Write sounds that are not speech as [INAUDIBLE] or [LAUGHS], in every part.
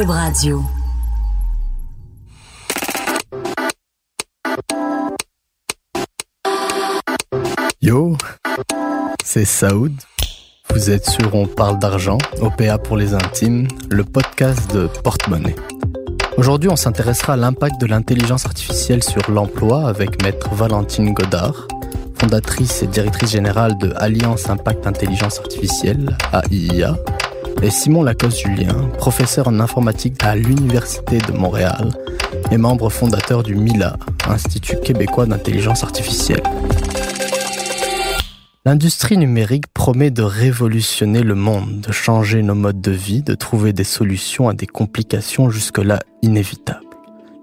Radio. Yo, c'est Saoud. Vous êtes sur On parle d'argent, OPA pour les intimes, le podcast de Porte-Monnaie. Aujourd'hui, on s'intéressera à l'impact de l'intelligence artificielle sur l'emploi avec maître Valentine Godard, fondatrice et directrice générale de Alliance Impact Intelligence Artificielle, AIIA, et Simon Lacoste-Julien, professeur en informatique à l'Université de Montréal et membre fondateur du MILA, Institut québécois d'intelligence artificielle. L'industrie numérique promet de révolutionner le monde, de changer nos modes de vie, de trouver des solutions à des complications jusque-là inévitables.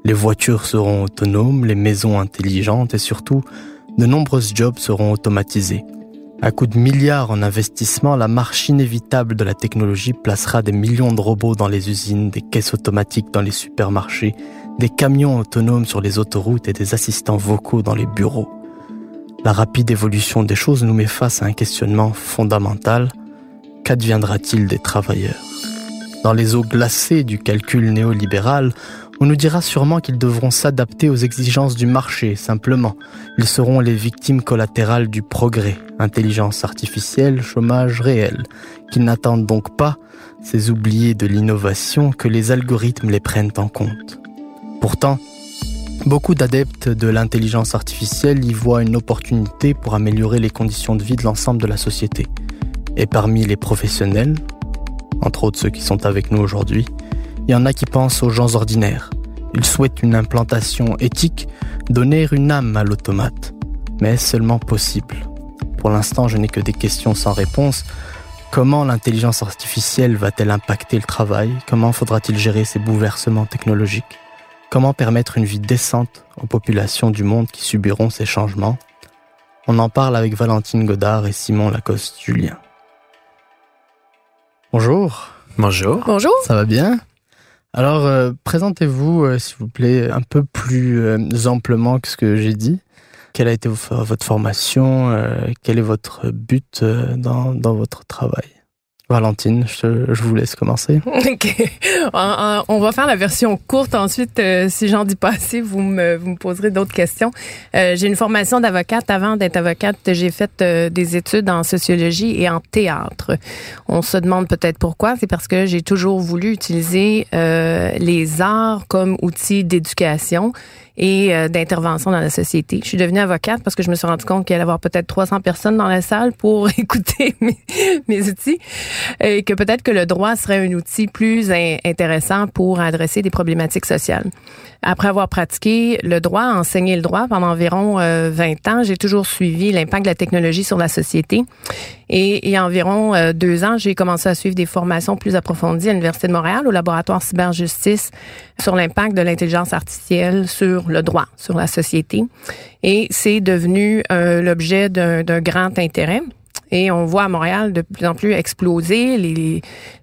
Les voitures seront autonomes, les maisons intelligentes et surtout, de nombreux jobs seront automatisés. À coup de milliards en investissement, la marche inévitable de la technologie placera des millions de robots dans les usines, des caisses automatiques dans les supermarchés, des camions autonomes sur les autoroutes et des assistants vocaux dans les bureaux. La rapide évolution des choses nous met face à un questionnement fondamental. Qu'adviendra-t-il des travailleurs? Dans les eaux glacées du calcul néolibéral, on nous dira sûrement qu'ils devront s'adapter aux exigences du marché, simplement. Ils seront les victimes collatérales du progrès, intelligence artificielle, chômage réel, qu'ils n'attendent donc pas, ces oubliés de l'innovation, que les algorithmes les prennent en compte. Pourtant, Beaucoup d'adeptes de l'intelligence artificielle y voient une opportunité pour améliorer les conditions de vie de l'ensemble de la société. Et parmi les professionnels, entre autres ceux qui sont avec nous aujourd'hui, il y en a qui pensent aux gens ordinaires. Ils souhaitent une implantation éthique, donner une âme à l'automate. Mais est-ce seulement possible? Pour l'instant, je n'ai que des questions sans réponse. Comment l'intelligence artificielle va-t-elle impacter le travail? Comment faudra-t-il gérer ces bouleversements technologiques? Comment permettre une vie décente aux populations du monde qui subiront ces changements? On en parle avec Valentine Godard et Simon Lacoste-Julien. Bonjour. Bonjour. Bonjour. Ça va bien? Alors, euh, présentez-vous, euh, s'il vous plaît, un peu plus euh, amplement que ce que j'ai dit. Quelle a été votre formation Quel est votre but dans, dans votre travail? Valentine, je, je, vous laisse commencer. [LAUGHS] OK. On va faire la version courte. Ensuite, euh, si j'en dis pas assez, vous me, vous me poserez d'autres questions. Euh, j'ai une formation d'avocate. Avant d'être avocate, j'ai fait euh, des études en sociologie et en théâtre. On se demande peut-être pourquoi. C'est parce que j'ai toujours voulu utiliser les arts comme outil d'éducation et euh, d'intervention dans la société. Je suis devenue avocate parce que je me suis rendu compte qu'il allait y avoir peut-être 300 personnes dans la salle pour [LAUGHS] écouter mes, mes outils et que peut-être que le droit serait un outil plus intéressant pour adresser des problématiques sociales. Après avoir pratiqué le droit, enseigné le droit pendant environ euh, 20 ans, j'ai toujours suivi l'impact de la technologie sur la société. Et il y a environ euh, deux ans, j'ai commencé à suivre des formations plus approfondies à l'Université de Montréal, au laboratoire cyberjustice, sur l'impact de l'intelligence artificielle sur le droit, sur la société. Et c'est devenu euh, l'objet d'un grand intérêt. Et on voit à Montréal de plus en plus exploser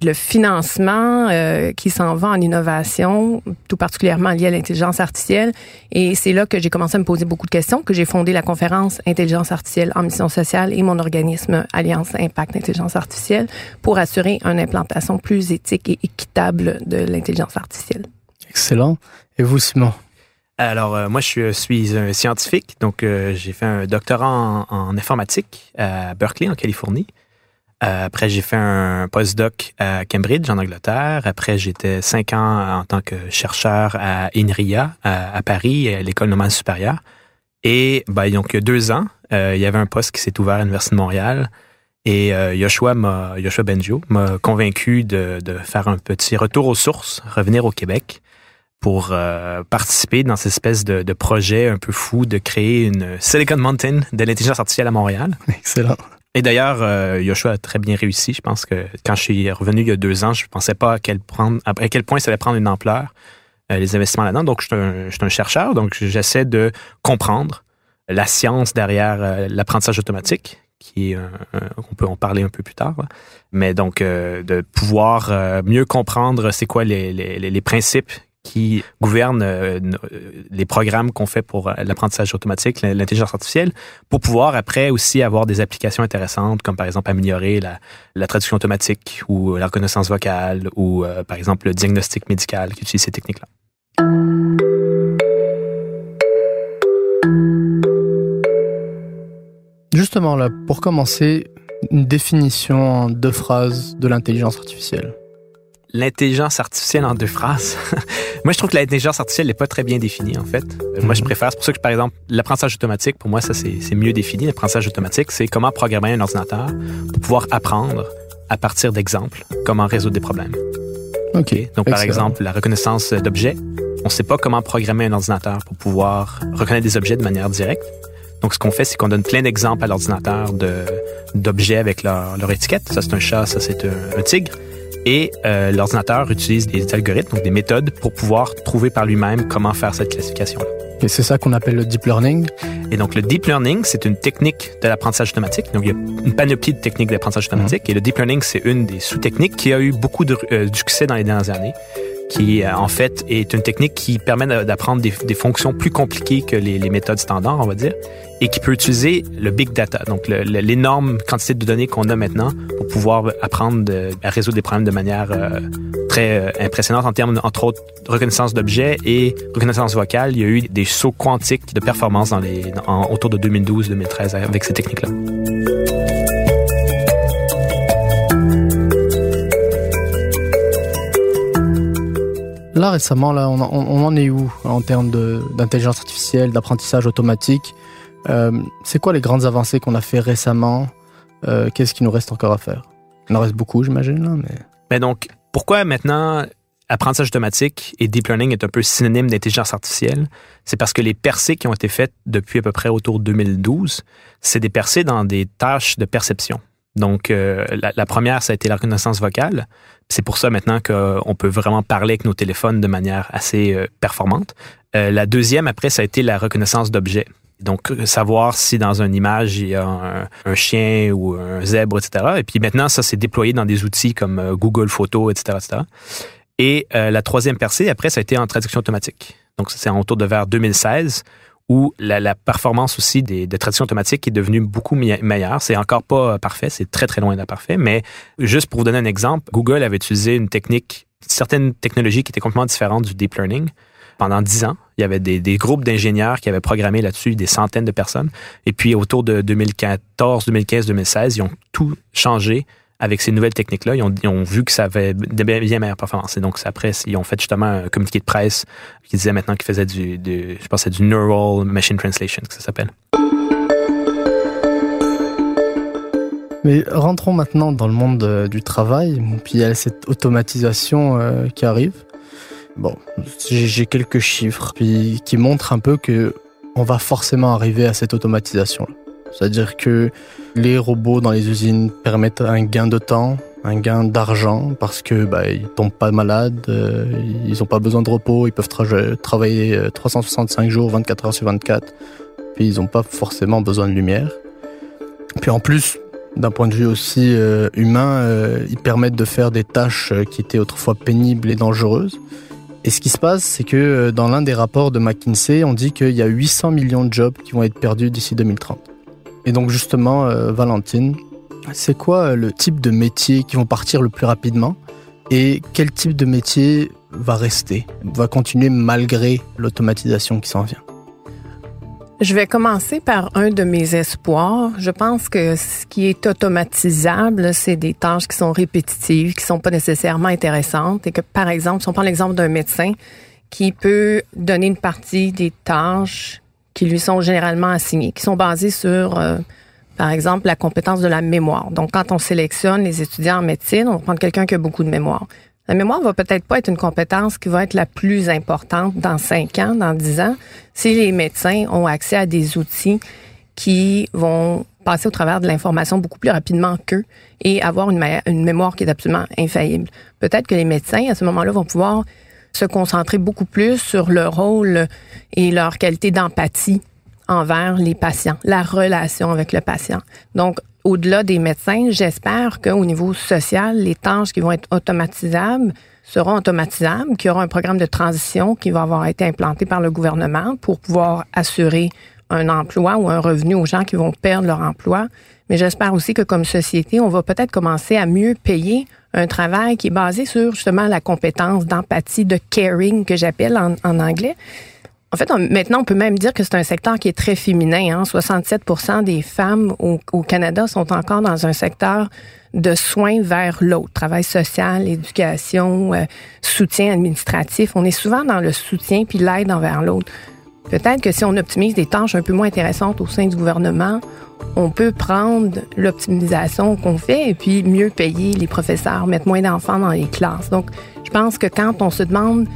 le financement euh, qui s'en va en innovation, tout particulièrement lié à l'intelligence artificielle. Et c'est là que j'ai commencé à me poser beaucoup de questions, que j'ai fondé la conférence Intelligence artificielle en mission sociale et mon organisme Alliance Impact Intelligence artificielle pour assurer une implantation plus éthique et équitable de l'intelligence artificielle. Excellent. Et vous, Simon? Alors, euh, moi, je suis, un scientifique, donc euh, j'ai fait un doctorat en, informatique à Berkeley, en Californie. Euh, après, j'ai fait un postdoc à Cambridge, en Angleterre. Après, j'étais cinq ans en tant que chercheur à INRIA, à, Paris, à l'École normale supérieure. Et ben, donc, il y a deux ans, il y avait un poste qui s'est ouvert à l'Université de Montréal. Et Joshua, Joshua Benjo m'a convaincu de faire un petit retour aux sources, revenir au Québec pour euh, participer dans cette espèce de, de, projet un peu fou de créer une Silicon Mountain de l'intelligence artificielle à Montréal. Excellent. Et d'ailleurs, euh, Yoshua a très bien réussi. Je pense que quand je suis revenu il y a deux ans, je ne pensais pas à quel, prendre, à quel point ça allait prendre une ampleur, euh, les investissements là-dedans. Donc, je suis, un, je suis un chercheur, donc j'essaie de comprendre la science derrière euh, l'apprentissage automatique, qui est, on peut en parler un peu plus tard. Là. Mais donc, euh, de pouvoir mieux comprendre c'est quoi les, les, les principes qui gouverne euh, les programmes qu'on fait pour l'apprentissage automatique, l'intelligence artificielle, pour pouvoir après aussi avoir des applications intéressantes, comme par exemple améliorer la, traduction automatique ou la reconnaissance vocale ou par exemple le diagnostic médical qui utilise ces techniques-là. Justement, là, pour commencer, une définition en deux phrases de l'intelligence artificielle. L'intelligence artificielle en deux phrases. [LAUGHS] moi, je trouve que l'intelligence artificielle n'est pas très bien définie, en fait. Euh, moi, je mhm. préfère, c'est pour ça que, par exemple, l'apprentissage automatique, pour moi, ça, c'est mieux défini. L'apprentissage automatique, c'est comment programmer un ordinateur pour pouvoir apprendre à partir d'exemples, comment résoudre des problèmes. OK. Donc, par exemple, la reconnaissance d'objets. On ne sait pas comment programmer un ordinateur pour pouvoir reconnaître des objets de manière directe. Donc, ce qu'on fait, c'est qu'on donne plein d'exemples à l'ordinateur d'objets avec leur, leur, étiquette. Ça, c'est un chat, ça, c'est un, tigre. Et euh, l'ordinateur utilise des algorithmes, donc des méthodes, pour pouvoir trouver par lui-même comment faire cette classification-là. Et c'est ça qu'on appelle le deep learning. Et donc, le deep learning, c'est une technique de l'apprentissage automatique. Donc, il y a une panoplie de techniques d'apprentissage automatique. Mhm. Et le deep learning, c'est une des sous-techniques qui a eu beaucoup de euh, succès dans les dernières années qui euh, en fait est une technique qui permet d'apprendre des, fonctions plus compliquées que les, méthodes standards, on va dire, et qui peut utiliser le big data, donc l'énorme quantité de données qu'on a maintenant pour pouvoir apprendre à résoudre des problèmes de manière euh, très euh, impressionnante en termes, entre autres, reconnaissance d'objets et reconnaissance vocale. Il y a eu des sauts quantiques de performance autour de 2012-2013 avec ces techniques-là. Là, récemment, là, on, en est où en termes d'intelligence artificielle, d'apprentissage automatique? Euh, C'est quoi les grandes avancées qu'on a fait récemment? Euh, Qu'est-ce qui nous reste encore à faire? Il en reste beaucoup, j'imagine, là, mais... Mais donc, pourquoi maintenant apprentissage automatique et deep learning est un peu synonyme d'intelligence artificielle, c'est parce que les percées qui ont été faites depuis à peu près autour de 2012, c'est des percées dans des tâches de perception. Donc, euh, la, première, ça a été la reconnaissance vocale. C'est pour ça maintenant qu'on peut vraiment parler avec nos téléphones de manière assez euh, performante. Euh, la deuxième, après, ça a été la reconnaissance d'objets. Donc, savoir si dans une image, il y a un, chien ou un zèbre, etc. Et puis maintenant, ça s'est déployé dans des outils comme Google Photos, etc. Et la troisième percée, après, ça a été en traduction automatique. Donc, c'est en autour de vers 2016 où la, performance aussi des, des traductions automatiques est devenue beaucoup meilleure. C'est encore pas euh, parfait, c'est très très loin d'être parfait, mais juste pour vous donner un exemple, Google avait utilisé une technique, certaines technologies qui étaient complètement différentes du deep learning. Pendant dix ans, il y avait des, des groupes d'ingénieurs qui avaient programmé là-dessus, des centaines de personnes. Et puis autour de 2014, 2015, 2016, ils ont tout changé avec ces nouvelles techniques-là, ils ont, vu que ça avait de bien meilleures performances. Et donc, après, ils ont fait justement un communiqué de presse qui disait maintenant qu'ils faisaient du, je pense, du Neural Machine Translation, que ça s'appelle. Mais rentrons maintenant dans le monde euh, du travail. Puis il y a cette automatisation euh, qui arrive. Bon, j'ai quelques chiffres qui montrent un peu que on va forcément arriver à cette automatisation. C'est-à-dire que les robots dans les usines permettent un gain de temps, un gain d'argent parce que bah, ils tombent pas malades, euh, ils ont pas besoin de repos, ils peuvent travailler 365 euh, jours, 24 heures sur 24, puis ils ont pas forcément besoin de lumière. Puis en plus, d'un point de vue aussi euh, humain, ils permettent de faire des tâches qui étaient autrefois pénibles et dangereuses. Et ce qui se passe, c'est que dans l'un des rapports de McKinsey, on dit qu'il y a 800 millions de jobs qui vont être perdus d'ici 2030. Et donc justement, euh, Valentine, c'est quoi euh, le type de métier qui vont partir le plus rapidement et quel type de métier va rester, va continuer malgré l'automatisation qui s'en vient? Je vais commencer par un de mes espoirs. Je pense que ce qui est automatisable, c'est des tâches qui sont répétitives, qui sont pas nécessairement intéressantes et que, par exemple, si on prend l'exemple d'un médecin qui peut donner une partie des tâches qui lui sont généralement assignés, qui sont basés sur, euh, par exemple, la compétence de la mémoire. Donc, quand on sélectionne les étudiants en médecine, on va prendre quelqu'un qui a beaucoup de mémoire. La mémoire va peut-être pas être une compétence qui va être la plus importante dans 5 ans, dans 10 ans, si les médecins ont accès à des outils qui vont passer au travers de l'information beaucoup plus rapidement qu'eux et avoir une mémoire qui est absolument infaillible. Peut-être que les médecins, à ce moment-là, vont pouvoir se concentrer beaucoup plus sur leur rôle et leur qualité d'empathie envers les patients, la relation avec le patient. Donc, au-delà des médecins, j'espère qu'au niveau social, les tâches qui vont être automatisables seront automatisables, qu'il y aura un programme de transition qui va avoir été implanté par le gouvernement pour pouvoir assurer un emploi ou un revenu aux gens qui vont perdre leur emploi. Mais j'espère aussi que comme société, on va peut-être commencer à mieux payer un travail qui est basé sur justement la compétence d'empathie, de caring que j'appelle en, anglais. En fait, maintenant, on peut même dire que c'est un secteur qui est très féminin. Hein. 67% des femmes au, au, Canada sont encore dans un secteur de soins vers l'autre, travail social, éducation, euh, soutien administratif. On est souvent dans le soutien puis l'aide envers l'autre. Peut-être que si on optimise des tâches un peu moins intéressantes au sein du gouvernement, on peut prendre l'optimisation qu'on fait et puis mieux payer les professeurs, mettre moins d'enfants dans les classes. Donc, je pense que quand on se demande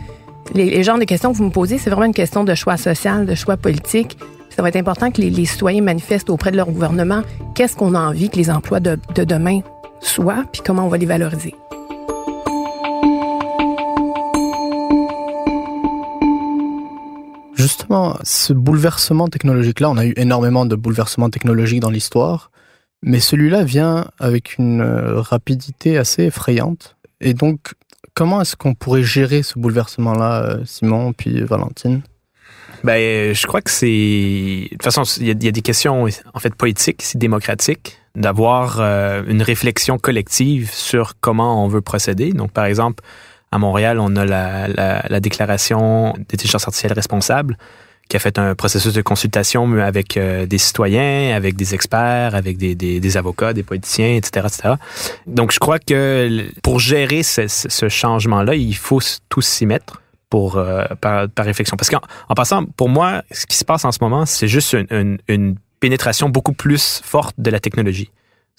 les, genres de questions que vous me posez, c'est vraiment une question de choix social, de choix politique. Ça va être important que les, les citoyens manifestent auprès de leur gouvernement qu'est-ce qu'on a envie que les emplois de, de demain soient, puis comment on va les valoriser. Justement, ce bouleversement technologique-là, on a eu énormément de bouleversements technologiques dans l'histoire, mais celui-là vient avec une rapidité assez effrayante. Et donc, comment est-ce qu'on pourrait gérer ce bouleversement-là, Simon, puis Valentine? Ben, je crois que c'est. De toute façon, il y, a, y, a des questions, en fait, politiques, si démocratiques, d'avoir euh, une réflexion collective sur comment on veut procéder. Donc, par exemple, à Montréal, on a la, la, la déclaration d'intelligence artificielle responsable qui a fait un processus de consultation avec euh, des citoyens, avec des experts, avec des, avocats, des politiciens, etc., etc. Donc, je crois que pour gérer ce, changement-là, il faut tous s'y mettre pour euh, par, réflexion. Parce qu'en en passant, pour moi, ce qui se passe en ce moment, c'est juste une pénétration beaucoup plus forte de la technologie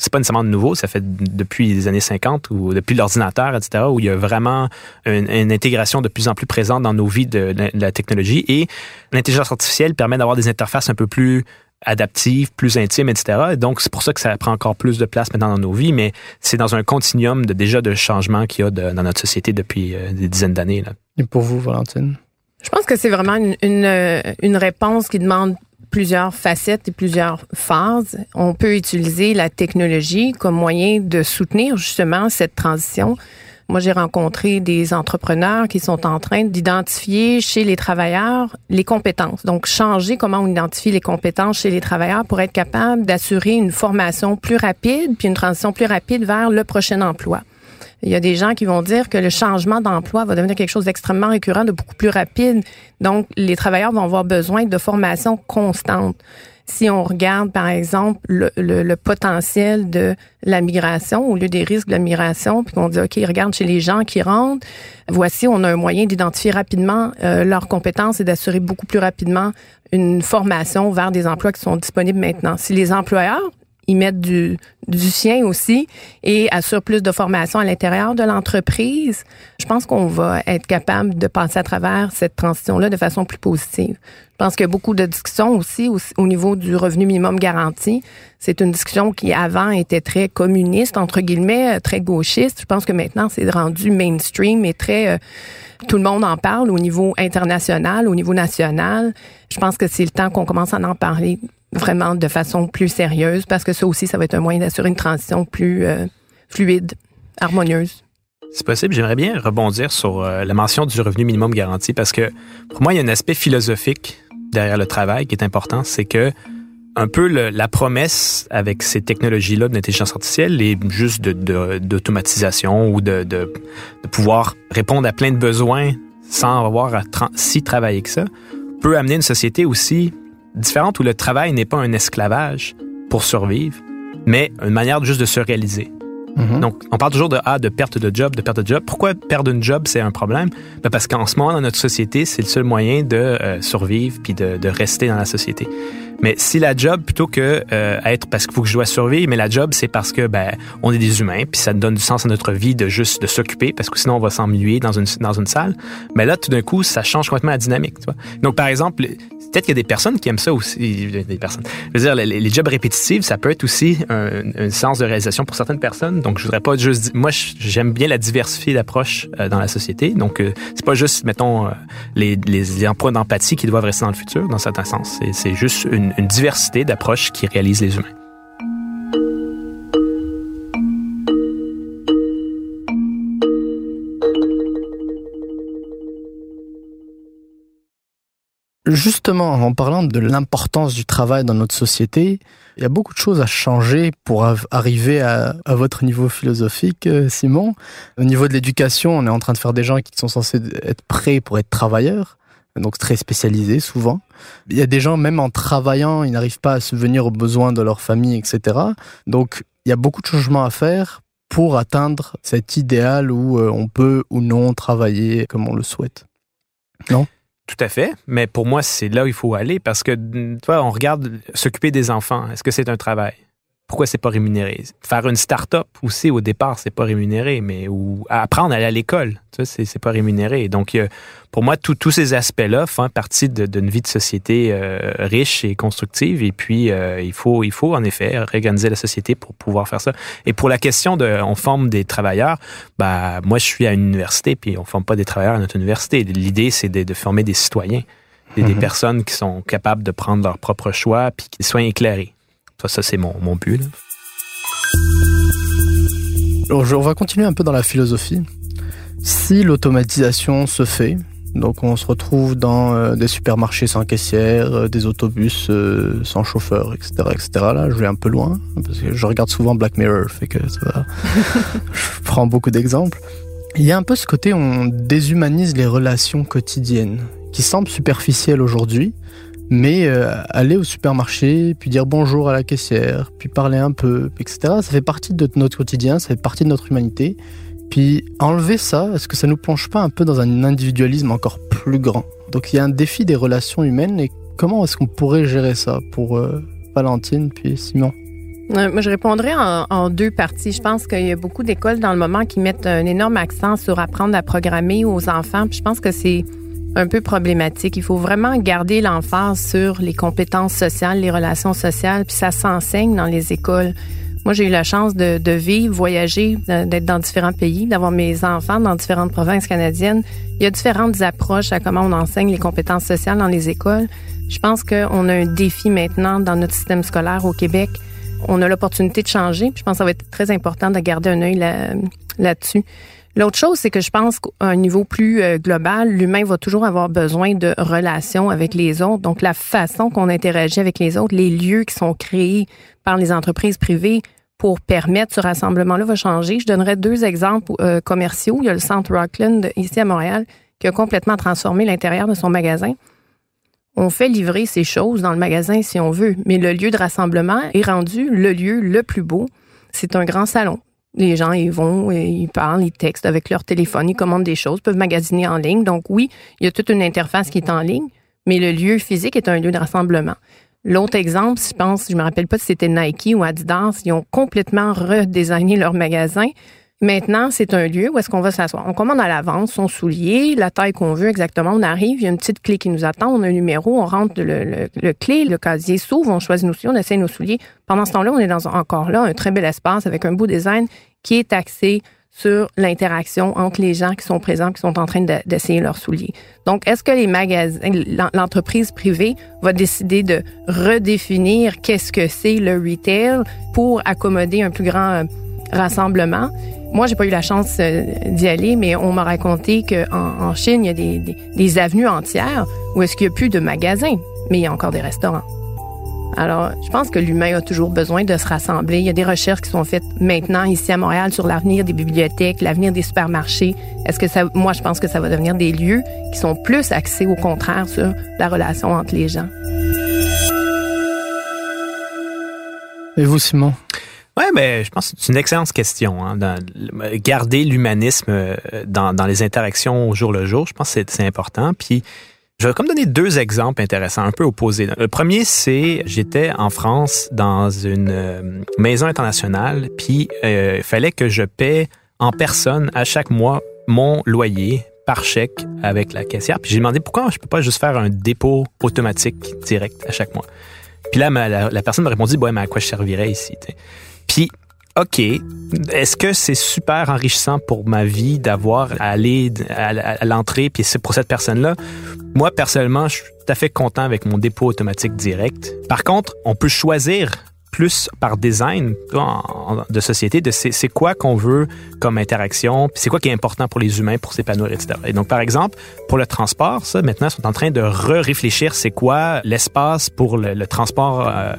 c'est pas nécessairement nouveau, ça fait depuis les années 50 ou depuis l'ordinateur, etc., où il y a vraiment une, une, intégration de plus en plus présente dans nos vies de, de la technologie. Et l'intelligence artificielle permet d'avoir des interfaces un peu plus adaptives, plus intimes, etc. donc, c'est pour ça que ça prend encore plus de place maintenant dans nos vies, mais c'est dans un continuum de, déjà de changements qu'il y a de, dans notre société depuis euh, des dizaines d'années. Et pour vous, Valentine? Je pense que c'est vraiment une, une, une réponse qui demande plusieurs facettes et plusieurs phases. On peut utiliser la technologie comme moyen de soutenir justement cette transition. Moi, j'ai rencontré des entrepreneurs qui sont en train d'identifier chez les travailleurs les compétences. Donc, changer comment on identifie les compétences chez les travailleurs pour être capable d'assurer une formation plus rapide puis une transition plus rapide vers le prochain emploi. Il y a des gens qui vont dire que le changement d'emploi va devenir quelque chose d'extrêmement récurrent, de beaucoup plus rapide. Donc, les travailleurs vont avoir besoin de formation constante. Si on regarde, par exemple, le, potentiel de la migration au lieu des risques de la migration, puis qu'on dit, OK, regarde chez les gens qui rentrent, voici, on a un moyen d'identifier rapidement euh, leurs compétences et d'assurer beaucoup plus rapidement une formation vers des emplois qui sont disponibles maintenant. Si les employeurs y mettent du, du sien aussi et assurent plus de formation à l'intérieur de l'entreprise, je pense qu'on va être capable de passer à travers cette transition-là de façon plus positive. Je pense qu'il y a beaucoup de discussions aussi au, au niveau du revenu minimum garanti. C'est une discussion qui avant était très communiste, entre guillemets, très gauchiste. Je pense que maintenant c'est rendu mainstream et très... Euh, tout le monde en parle au niveau international, au niveau national. Je pense que c'est le temps qu'on commence à en parler vraiment de façon plus sérieuse parce que ça aussi, ça va être un moyen d'assurer une transition plus euh, fluide, harmonieuse. C'est possible. J'aimerais bien rebondir sur euh, la mention du revenu minimum garanti parce que pour moi, il y a un aspect philosophique derrière le travail qui est important. C'est que un peu la promesse avec ces technologies-là de l'intelligence artificielle est juste d'automatisation ou de, de, de, pouvoir répondre à plein de besoins sans avoir à si travailler que ça, peut amener une société aussi différente où le travail n'est pas un esclavage pour survivre, mais une manière juste de se réaliser. Mm -hmm. Donc, on parle toujours de ah, de perte de job, de perte de job. Pourquoi perdre une job, c'est un problème? Ben parce qu'en ce moment, dans notre société, c'est le seul moyen de euh, survivre puis de, de, rester dans la société. Mais si la job, plutôt que euh, être parce qu'il faut que je dois survivre, mais la job, c'est parce que ben on est des humains, puis ça donne du sens à notre vie de juste de s'occuper, parce que sinon on va s'ennuyer dans une dans une salle. Mais là, tout d'un coup, ça change complètement la dynamique. Tu vois? Donc, par exemple, peut-être qu'il y a des personnes qui aiment ça aussi. Des personnes. Je veux dire, les, les jobs répétitifs, ça peut être aussi un, un, sens de réalisation pour certaines personnes. Donc, je voudrais pas juste. Moi, j'aime bien la diversité d'approche euh, dans la société. Donc, euh, c'est pas juste, mettons, euh, les, les, les emplois d'empathie qui doivent rester dans le futur, dans certains sens. C'est juste une, une, diversité d'approches qui réalisent les humains. Justement, en parlant de l'importance du travail dans notre société, il y a beaucoup de choses à changer pour arriver à, à, votre niveau philosophique, euh, Simon. Au niveau de l'éducation, on est en train de faire des gens qui sont censés être prêts pour être travailleurs donc très spécialisés souvent. Il y a des gens, même en travaillant, ils n'arrivent pas à subvenir aux besoins de leur famille, etc. Donc, il y a beaucoup de changements à faire pour atteindre cet idéal où euh, on peut ou non travailler comme on le souhaite. Non? Tout à fait, mais pour moi, c'est là où il faut aller parce que, toi, on regarde s'occuper des enfants. Est-ce que c'est un travail? Pourquoi c'est pas rémunéré? Faire une start-up aussi, au départ, c'est pas rémunéré, mais ou apprendre à aller à l'école, ça, c'est, c'est pas rémunéré. Donc, pour moi, tous ces aspects-là font partie d'une vie de société euh, riche et constructive. Et puis, euh, il, faut, il faut, en effet, réorganiser la société pour pouvoir faire ça. Et pour la question de, on forme des travailleurs, bah, moi, je suis à une université, puis on forme pas des travailleurs à notre université. L'idée, c'est de, former des citoyens. Des, des, mhm. personnes qui sont capables de prendre leurs propres choix puis qui soient Ça, c'est mon, mon but. on va continuer un peu dans la philosophie. Si l'automatisation se fait, donc on se retrouve dans euh, des supermarchés sans caissière, euh, des autobus euh, sans chauffeur, etc., etc. Là, je vais un peu loin parce que je regarde souvent Black Mirror, fait que ça va. [LAUGHS] je prends beaucoup d'exemples. Il y a un peu ce côté où on déshumanise les relations quotidiennes, qui semblent superficielles aujourd'hui, mais euh, aller au supermarché, puis dire bonjour à la caissière, puis parler un peu, etc., ça fait partie de notre quotidien, ça fait partie de notre humanité. Puis enlever ça, est-ce que ça nous plonge pas un peu dans un individualisme encore plus grand? Donc il y a un défi des relations humaines et comment est-ce qu'on pourrait gérer ça pour euh, Valentine puis Simon? Moi, je répondrais en, en, deux parties. Je pense qu'il y a beaucoup d'écoles dans le moment qui mettent un énorme accent sur apprendre à programmer aux enfants. Puis je pense que c'est un peu problématique. Il faut vraiment garder l'emphase sur les compétences sociales, les relations sociales, puis ça s'enseigne dans les écoles. Moi, j'ai eu la chance de, de vivre, voyager, d'être dans différents pays, d'avoir mes enfants dans différentes provinces canadiennes. Il y a différentes approches à comment on enseigne les compétences sociales dans les écoles. Je pense qu'on a un défi maintenant dans notre système scolaire au Québec. On a l'opportunité de changer. Puis je pense que ça va être très important de garder un œil là-dessus. L'autre chose, c'est que je pense qu'à un niveau plus euh, global, l'humain va toujours avoir besoin de relations avec les autres. Donc, la façon qu'on interagit avec les autres, les lieux qui sont créés par les entreprises privées pour permettre ce rassemblement-là va changer. Je donnerai deux exemples euh, commerciaux. Il y a le centre Rockland ici à Montréal qui a complètement transformé l'intérieur de son magasin. On fait livrer ces choses dans le magasin si on veut, mais le lieu de rassemblement est rendu le lieu le plus beau. C'est un grand salon les gens, ils vont, ils parlent, ils textent avec leur téléphone, ils commandent des choses, peuvent magasiner en ligne. Donc oui, il y a toute une interface qui est en ligne, mais le lieu physique est un lieu de rassemblement. L'autre exemple, je pense, je me rappelle pas si c'était Nike ou Adidas, ils ont complètement redesigné leur magasin Maintenant, c'est un lieu où est-ce qu'on va s'asseoir. On commande à l'avance son soulier, la taille qu'on veut exactement. On arrive, il y a une petite clé qui nous attend, on a un numéro, on rentre le, le, clé, le casier s'ouvre, on choisit nos souliers, on essaie nos souliers. Pendant ce temps-là, on est dans encore là un très bel espace avec un beau design qui est axé sur l'interaction entre les gens qui sont présents, qui sont en train d'essayer leurs souliers. Donc, est-ce que les magasins, l'entreprise privée va décider de redéfinir qu'est-ce que c'est le retail pour accommoder un plus grand euh, rassemblement? Moi, j'ai pas eu la chance euh, d'y aller, mais on m'a raconté qu'en en Chine, il y a des, des, des avenues entières où est-ce qu'il n'y a plus de magasins, mais il y a encore des restaurants. Alors, je pense que l'humain a toujours besoin de se rassembler. Il y a des recherches qui sont faites maintenant ici à Montréal sur l'avenir des bibliothèques, l'avenir des supermarchés. Est-ce que ça, moi, je pense que ça va devenir des lieux qui sont plus axés au contraire sur la relation entre les gens. Et vous, Simon? Oui, je pense que c'est une excellente question. Hein, garder l'humanisme euh, dans, dans, les interactions au jour le jour, je pense que c'est important. Puis, je vais comme donner deux exemples intéressants, un peu opposés. Le premier, c'est j'étais en France dans une euh, maison internationale, puis euh, il fallait que je paie en personne à chaque mois mon loyer par chèque avec la caissière. Puis j'ai demandé pourquoi je peux pas juste faire un dépôt automatique direct à chaque mois? Puis là, la, personne m'a répondu, ouais, mais à quoi je servirais ici? Puis, OK, est-ce que c'est super enrichissant pour ma vie d'avoir à aller à, l'entrée, puis c'est pour cette personne-là? Moi, personnellement, je suis tout à fait content avec mon dépôt automatique direct. Par contre, on peut choisir plus par design de société de c'est quoi qu'on veut comme interaction, puis c'est quoi qui est important pour les humains pour s'épanouir, etc. Et donc, par exemple, pour le transport, ça, maintenant, ils sont en train de re-réfléchir c'est quoi l'espace pour le, transport euh,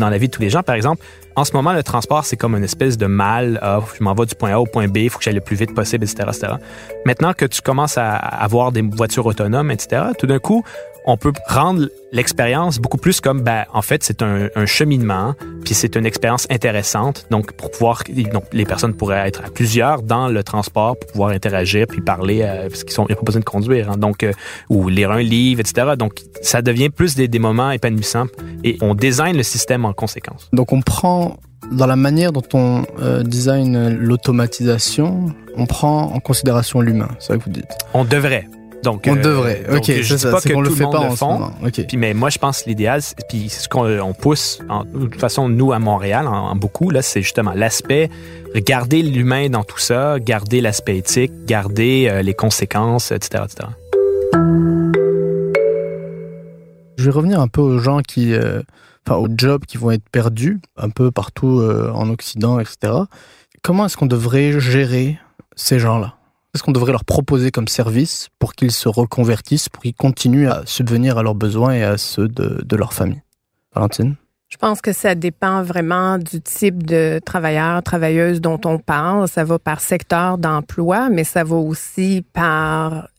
dans la vie de tous les gens. Par exemple, en ce moment, le transport, c'est comme une espèce de mal. Ah, je m'en vais du point A au point B, il faut que j'aille le plus vite possible, etc., etc. Maintenant que tu commences à avoir des voitures autonomes, etc., tout d'un coup, on peut rendre l'expérience beaucoup plus comme, ben, en fait, c'est un, cheminement, puis c'est une expérience intéressante. Donc, pour pouvoir, donc, les personnes pourraient être à plusieurs dans le transport pour pouvoir interagir puis parler, euh, parce qu'ils sont, ils pas besoin de conduire, hein, donc, euh, ou lire un livre, etc. Donc, ça devient plus des, des moments épanouissants et on design le système en conséquence. Donc, on prend dans la manière dont on euh, design l'automatisation, on prend en considération l'humain, c'est ça que vous dites? On devrait on euh, devrait. ok, je pas que le fait pas en fond. Puis, mais moi, je pense que l'idéal, puis ce qu'on pousse, de toute façon, nous à Montréal, en, beaucoup, là, c'est justement l'aspect, garder l'humain dans tout ça, garder l'aspect éthique, garder euh, les conséquences, etc., etc. Je vais revenir un peu aux gens qui, euh, enfin, aux jobs qui vont être perdus un peu partout en Occident, etc. Comment est-ce qu'on devrait gérer ces gens-là? Qu'est-ce qu'on devrait leur proposer comme service pour qu'ils se reconvertissent, pour qu'ils continuent à subvenir à leurs besoins et à ceux de, leur famille? Valentine? Je pense que ça dépend vraiment du type de travailleur, travailleuse dont on parle. Ça va par secteur d'emploi, mais ça va aussi par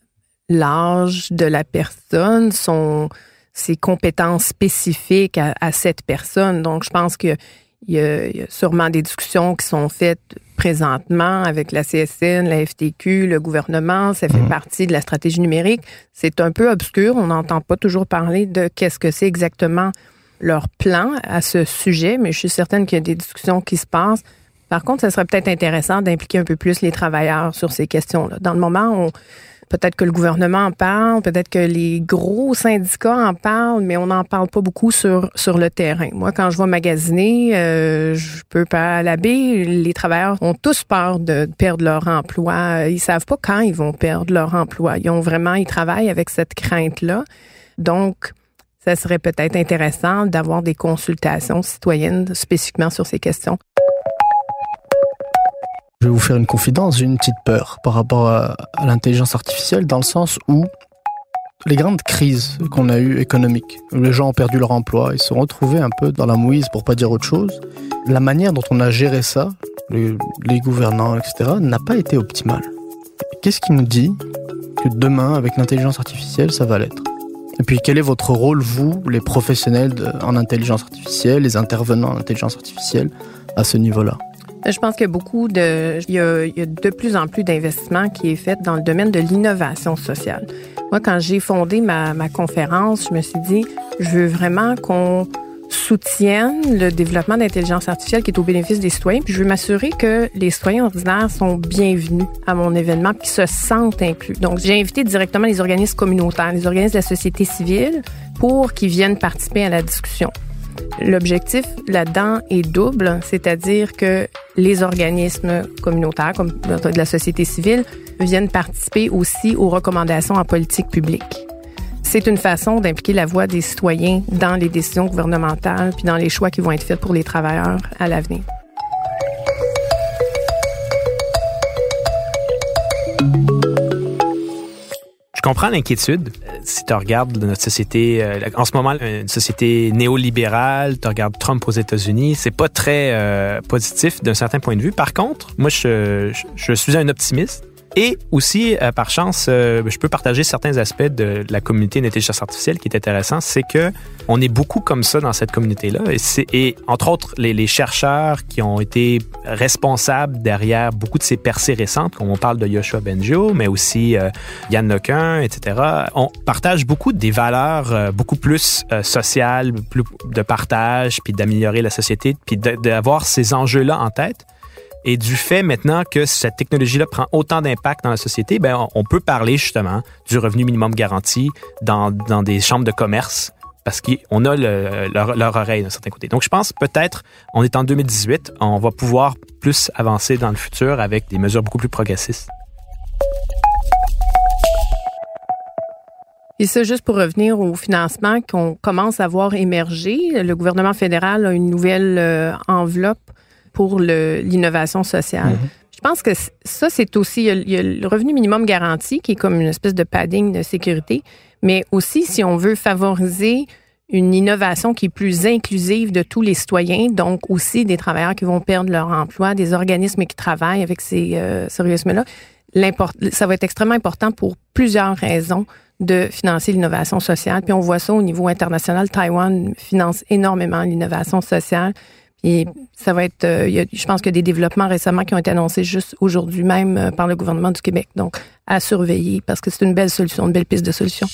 l'âge de la personne, son, ses compétences spécifiques à, cette personne. Donc, je pense que il y, a, sûrement des discussions qui sont faites présentement avec la CSN, la FTQ, le gouvernement. Ça fait mhm. partie de la stratégie numérique. C'est un peu obscur. On n'entend pas toujours parler de qu'est-ce que c'est exactement leur plan à ce sujet, mais je suis certaine qu'il y a des discussions qui se passent. Par contre, ce serait peut-être intéressant d'impliquer un peu plus les travailleurs sur ces questions-là. Dans le moment, on, Peut-être que le gouvernement en parle, peut-être que les gros syndicats en parlent, mais on n'en parle pas beaucoup sur, sur le terrain. Moi, quand je vais magasiner, euh, je peux pas l'abbé, les travailleurs ont tous peur de perdre leur emploi. Ils savent pas quand ils vont perdre leur emploi. Ils ont vraiment, ils travaillent avec cette crainte-là. Donc, ça serait peut-être intéressant d'avoir des consultations citoyennes spécifiquement sur ces questions. Je vais vous faire une confidence, une petite peur par rapport à, l'intelligence artificielle dans le sens où les grandes crises qu'on a eues économiques, où les gens ont perdu leur emploi, ils se sont retrouvés un peu dans la mouise pour pas dire autre chose. La manière dont on a géré ça, les, les gouvernants, etc., n'a pas été optimale. Qu'est-ce qui nous dit que demain, avec l'intelligence artificielle, ça va l'être? Et puis, quel est votre rôle, vous, les professionnels en intelligence artificielle, les intervenants en intelligence artificielle, à ce niveau-là? Je pense qu'il y a beaucoup de, il y a, de plus en plus d'investissements qui est fait dans le domaine de l'innovation sociale. Moi, quand j'ai fondé ma, conférence, je me suis dit, je veux vraiment qu'on soutienne le développement d'intelligence artificielle qui est au bénéfice des citoyens, je veux m'assurer que les citoyens ordinaires sont bienvenus à mon événement, puis se sentent inclus. Donc, j'ai invité directement les organismes communautaires, les organismes de la société civile, pour qu'ils viennent participer à la discussion. L'objectif là-dedans est double, c'est-à-dire que les organismes communautaires, comme de la société civile, viennent participer aussi aux recommandations en politique publique. C'est une façon d'impliquer la voix des citoyens dans les décisions gouvernementales puis dans les choix qui vont être faits pour les travailleurs à l'avenir. Comprends l'inquiétude. Euh, si tu regardes notre société, euh, en ce moment, une société néolibérale, tu regardes Trump aux États-Unis, c'est pas très euh, positif d'un certain point de vue. Par contre, moi, je suis un optimiste. Et aussi, euh, par chance, euh, je peux partager certains aspects de, la communauté d'intelligence artificielle qui est intéressant. C'est que on est beaucoup comme ça dans cette communauté-là. Et, entre autres, les, chercheurs qui ont été responsables derrière beaucoup de ces percées récentes, comme on parle de Yoshua Bengio, mais aussi euh, Yann Lequin, etc., on partage beaucoup des valeurs beaucoup plus sociales, plus de partage, puis d'améliorer la société, puis d'avoir ces enjeux-là en tête. Et du fait maintenant que cette technologie-là prend autant d'impact dans la société, ben, on peut parler justement du revenu minimum garanti dans, dans des chambres de commerce parce qu'on a leur, leur, oreille d'un certain côté. Donc, je pense peut-être, on est en 2018, on va pouvoir plus avancer dans le futur avec des mesures beaucoup plus progressistes. Et ça, juste pour revenir au financement qu'on commence à voir émerger, le gouvernement fédéral a une nouvelle euh, enveloppe pour l'innovation sociale. Mhm. Je pense que ça, c'est aussi, il y, a, le revenu minimum garanti qui est comme une espèce de padding de sécurité, mais aussi si on veut favoriser une innovation qui est plus inclusive de tous les citoyens, donc aussi des travailleurs qui vont perdre leur emploi, des organismes qui travaillent avec ces, euh, là ça va être extrêmement important pour plusieurs raisons de financer l'innovation sociale. Puis on voit ça au niveau international. Taïwan finance énormément l'innovation sociale. Puis ça va être, euh, je pense qu'il y a des développements récemment qui ont été annoncés juste aujourd'hui même euh, par le gouvernement du Québec. Donc, à surveiller parce que c'est une belle solution, une belle piste de solution.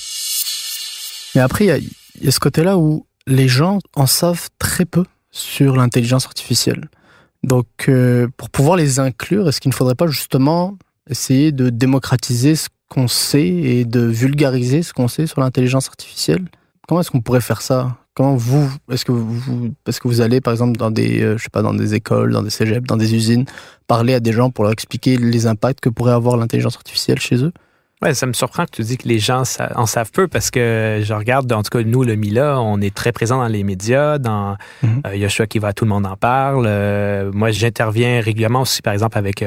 Mais après, il y a, ce côté-là où les gens en savent très peu sur l'intelligence artificielle. Donc, euh, pour pouvoir les inclure, est-ce qu'il ne faudrait pas justement essayer de démocratiser ce qu'on sait et de vulgariser ce qu'on sait sur l'intelligence artificielle? Comment est-ce qu'on pourrait faire ça? Comment vous, est-ce que vous, est que vous allez par exemple dans des, euh, je sais pas, dans des écoles, dans des cégeps, dans des usines, parler à des gens pour leur expliquer les impacts que pourrait avoir l'intelligence artificielle chez eux? Ouais, ça me surprend que tu dis que les gens en savent peu parce que je regarde, en tout cas, nous, le MILA, on est très présent dans les médias. Dans euh, Yoshua qui va, tout le monde en parle. Euh, moi, j'interviens régulièrement aussi, par exemple, avec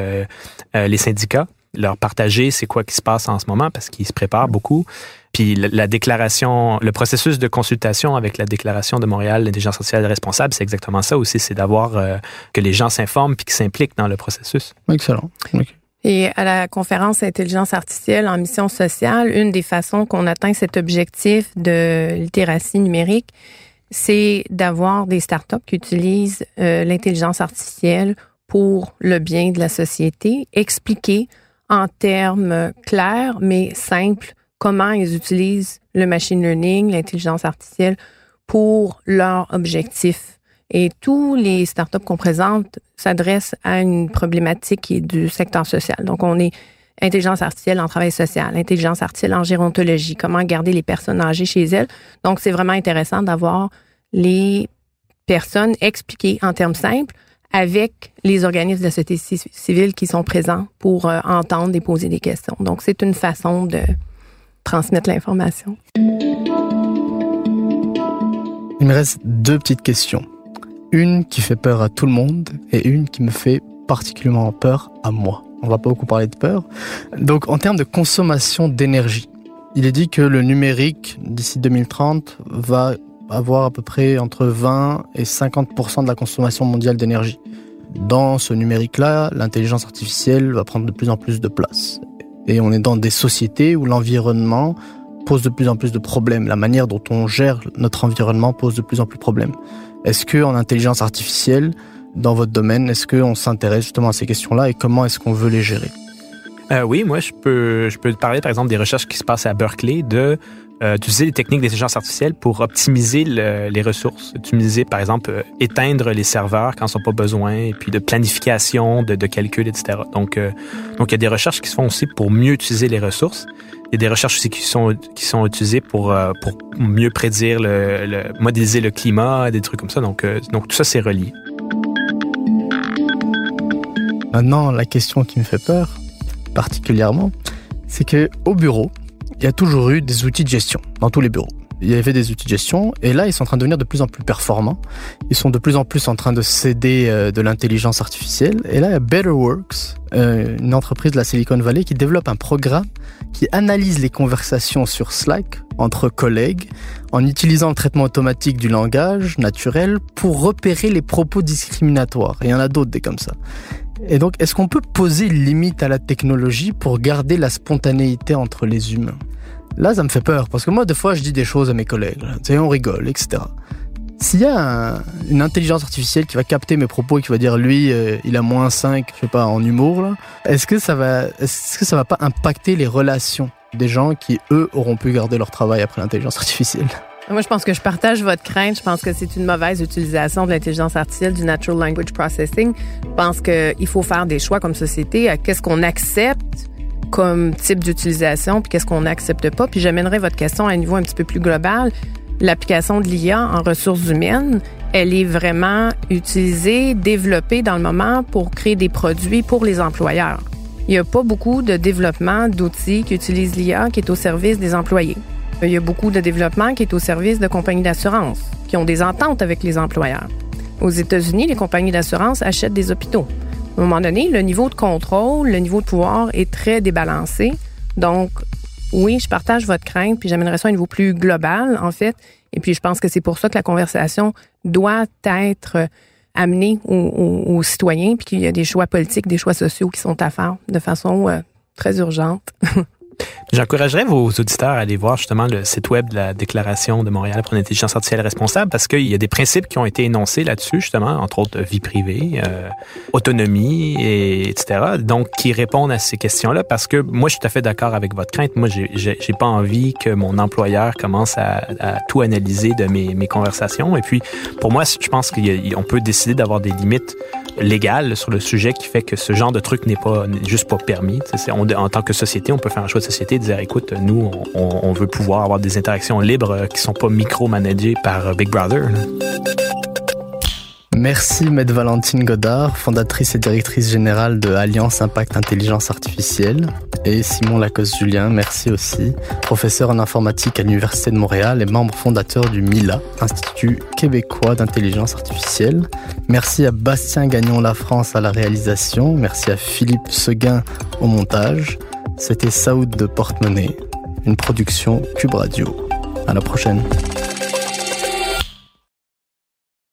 les syndicats leur partager c'est quoi qui se passe en ce moment parce qu'ils se préparent beaucoup. Puis la, déclaration, le processus de consultation avec la déclaration de Montréal, l'intelligence sociale responsable, c'est exactement ça aussi, c'est d'avoir euh, que les gens s'informent puis qu'ils s'impliquent dans le processus. Excellent. Et à la conférence Intelligence artificielle en mission sociale, une des façons qu'on atteint cet objectif de littératie numérique, c'est d'avoir des startups qui utilisent euh, l'intelligence artificielle pour le bien de la société, expliquer en termes clairs mais simples comment ils utilisent le machine learning, l'intelligence artificielle pour leur objectif. Et tous les startups qu'on présente s'adressent à une problématique qui est du secteur social. Donc, on est intelligence artificielle en travail social, intelligence artificielle en gérontologie, comment garder les personnes âgées chez elles. Donc, c'est vraiment intéressant d'avoir les personnes expliquées en termes simples avec les organismes de la société civile qui sont présents pour euh, entendre et poser des questions. Donc, c'est une façon de transmettre l'information. Il me reste deux petites questions. Une qui fait peur à tout le monde et une qui me fait particulièrement peur à moi. On va pas beaucoup parler de peur. Donc, en termes de consommation d'énergie, il est dit que le numérique, d'ici 2030, va avoir à peu près entre 20 et 50% de la consommation mondiale d'énergie. Dans ce numérique-là, l'intelligence artificielle va prendre de plus en plus de place. Et on est dans des sociétés où l'environnement pose de plus en plus de problèmes. La manière dont on gère notre environnement pose de plus en plus de problèmes. Est-ce que en intelligence artificielle, dans votre domaine, est-ce qu'on s'intéresse justement à ces questions-là et comment est-ce qu'on veut les gérer? Euh, Oui, moi je peux je peux te parler par exemple des recherches qui se passent à Berkeley de euh, utiliser les techniques d'intelligence artificielle pour optimiser les ressources. Utiliser, par exemple, euh, éteindre les serveurs quand ils n'ont pas besoin, et puis de planification, de, de calcul, etc. Donc, euh, donc, il y a des recherches qui se font aussi pour mieux utiliser les ressources. Il y a des recherches aussi qui sont, qui sont utilisées pour, pour mieux prédire, le, modéliser le climat, des trucs comme ça. Donc, donc tout ça, c'est relié. Maintenant, la question qui me fait peur, particulièrement, c'est que au bureau, il y a toujours eu des outils de gestion dans tous les bureaux. Il y avait des outils de gestion et là ils sont en train de devenir de plus en plus performants. Ils sont de plus en plus en train de céder euh, de l'intelligence artificielle. Et là il y a BetterWorks, euh, une entreprise de la Silicon Valley qui développe un programme qui analyse les conversations sur Slack entre collègues en utilisant le traitement automatique du langage naturel pour repérer les propos discriminatoires. Et il y en a d'autres des comme ça. Et donc, est-ce qu'on peut poser une limite à la technologie pour garder la spontanéité entre les humains? Là, ça me fait peur, parce que moi, des fois, je dis des choses à mes collègues, sais, on rigole, etc. S'il y a une intelligence artificielle qui va capter mes propos et qui va dire lui euh, il a moins 5, je sais pas, en humour, est-ce que ça va est-ce que ça va pas impacter les relations des gens qui eux auront pu garder leur travail après l'intelligence artificielle? Moi, je pense que je partage votre crainte. Je pense que c'est une mauvaise utilisation de l'intelligence artificielle, du natural language processing. Je pense qu'il faut faire des choix comme société. Qu'est-ce qu'on accepte comme type d'utilisation, puis qu'est-ce qu'on n'accepte pas. Puis j'amènerai votre question à un niveau un petit peu plus global. L'application de l'IA en ressources humaines, elle est vraiment utilisée, développée dans le moment pour créer des produits pour les employeurs. Il n'y a pas beaucoup de développement d'outils qui utilisent l'IA qui est au service des employés. Il y a beaucoup de développement qui est au service de compagnies d'assurance qui ont des ententes avec les employeurs. Aux États-Unis, les compagnies d'assurance achètent des hôpitaux. À un moment donné, le niveau de contrôle, le niveau de pouvoir est très débalancé. Donc, oui, je partage votre crainte, puis j'amènerais ça à un niveau plus global, en fait. Et puis, je pense que c'est pour ça que la conversation doit être amenée aux, citoyens, puis qu'il y a des choix politiques, des choix sociaux qui sont à faire de façon euh, très urgente. [LAUGHS] J'encouragerais vos auditeurs à aller voir justement le site web de la Déclaration de Montréal pour l'intelligence artificielle responsable parce qu'il y a des principes qui ont été énoncés là-dessus, justement, entre autres vie privée, euh, autonomie, et, etc. Donc, qui répondent à ces questions-là parce que moi, je suis tout à fait d'accord avec votre crainte. Moi, j'ai pas envie que mon employeur commence à, à tout analyser de mes, mes, conversations. Et puis, pour moi, je pense qu'on peut décider d'avoir des limites légales sur le sujet qui fait que ce genre de truc n'est pas juste pas permis. en tant que société, on peut faire un choix de société et dire, écoute, nous, on, veut pouvoir avoir des interactions libres qui sont pas micro-managées par Big Brother. Merci Maître Valentine Godard, fondatrice et directrice générale de Alliance Impact Intelligence Artificielle. Et Simon Lacoste-Julien, merci aussi, professeur en informatique à l'Université de Montréal et membre fondateur du MILA, Institut québécois d'intelligence artificielle. Merci à Bastien Gagnon La France à la réalisation. Merci à Philippe Seguin au montage. C'était Saoud de Porte-Monnaie, une production Cube Radio. À la prochaine.